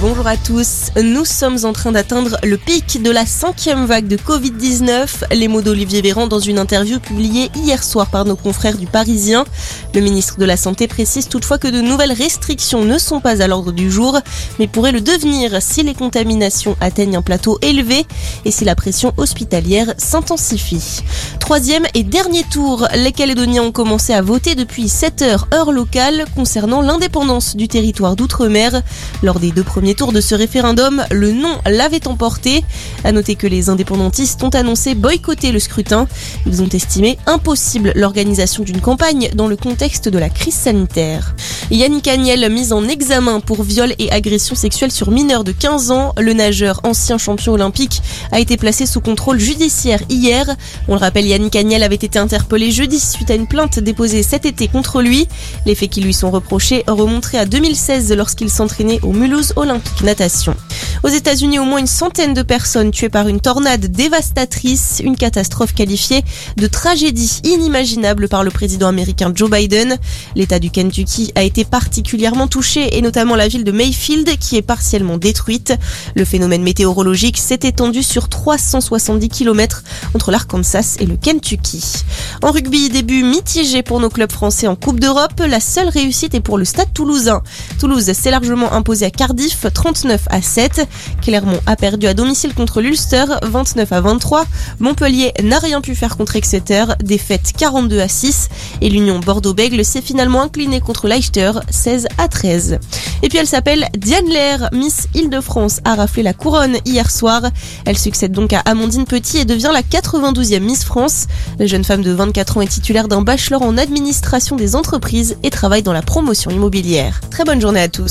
Bonjour à tous. Nous sommes en train d'atteindre le pic de la cinquième vague de Covid-19. Les mots d'Olivier Véran dans une interview publiée hier soir par nos confrères du Parisien. Le ministre de la Santé précise toutefois que de nouvelles restrictions ne sont pas à l'ordre du jour, mais pourraient le devenir si les contaminations atteignent un plateau élevé et si la pression hospitalière s'intensifie. Troisième et dernier tour, les Calédoniens ont commencé à voter depuis 7 heures heure locale concernant l'indépendance du territoire d'outre-mer. Lors des deux premiers tour de ce référendum, le non l'avait emporté. À noter que les indépendantistes ont annoncé boycotter le scrutin. Ils ont estimé impossible l'organisation d'une campagne dans le contexte de la crise sanitaire. Yannick Agnel, mis en examen pour viol et agression sexuelle sur mineur de 15 ans, le nageur ancien champion olympique a été placé sous contrôle judiciaire hier. On le rappelle, Yannick Agnel avait été interpellé jeudi suite à une plainte déposée cet été contre lui. Les faits qui lui sont reprochés remonteraient à 2016 lorsqu'il s'entraînait au Mulhouse Olympique natation. Aux États-Unis, au moins une centaine de personnes tuées par une tornade dévastatrice, une catastrophe qualifiée de tragédie inimaginable par le président américain Joe Biden. L'État du Kentucky a été particulièrement touché et notamment la ville de Mayfield qui est partiellement détruite. Le phénomène météorologique s'est étendu sur 370 km entre l'Arkansas et le Kentucky. En rugby, début mitigé pour nos clubs français en Coupe d'Europe. La seule réussite est pour le Stade toulousain. Toulouse s'est largement imposé à Cardiff 39 à 7. Clermont a perdu à domicile contre l'Ulster 29 à 23. Montpellier n'a rien pu faire contre Exeter, défaite 42 à 6. Et l'Union Bordeaux-Bègle s'est finalement inclinée contre Leicester 16 à 13. Et puis elle s'appelle Diane Lair, Miss Île-de-France, a raflé la couronne hier soir. Elle succède donc à Amandine Petit et devient la 92e Miss France. La jeune femme de 24 ans est titulaire d'un bachelor en administration des entreprises et travaille dans la promotion immobilière. Très bonne journée à tous.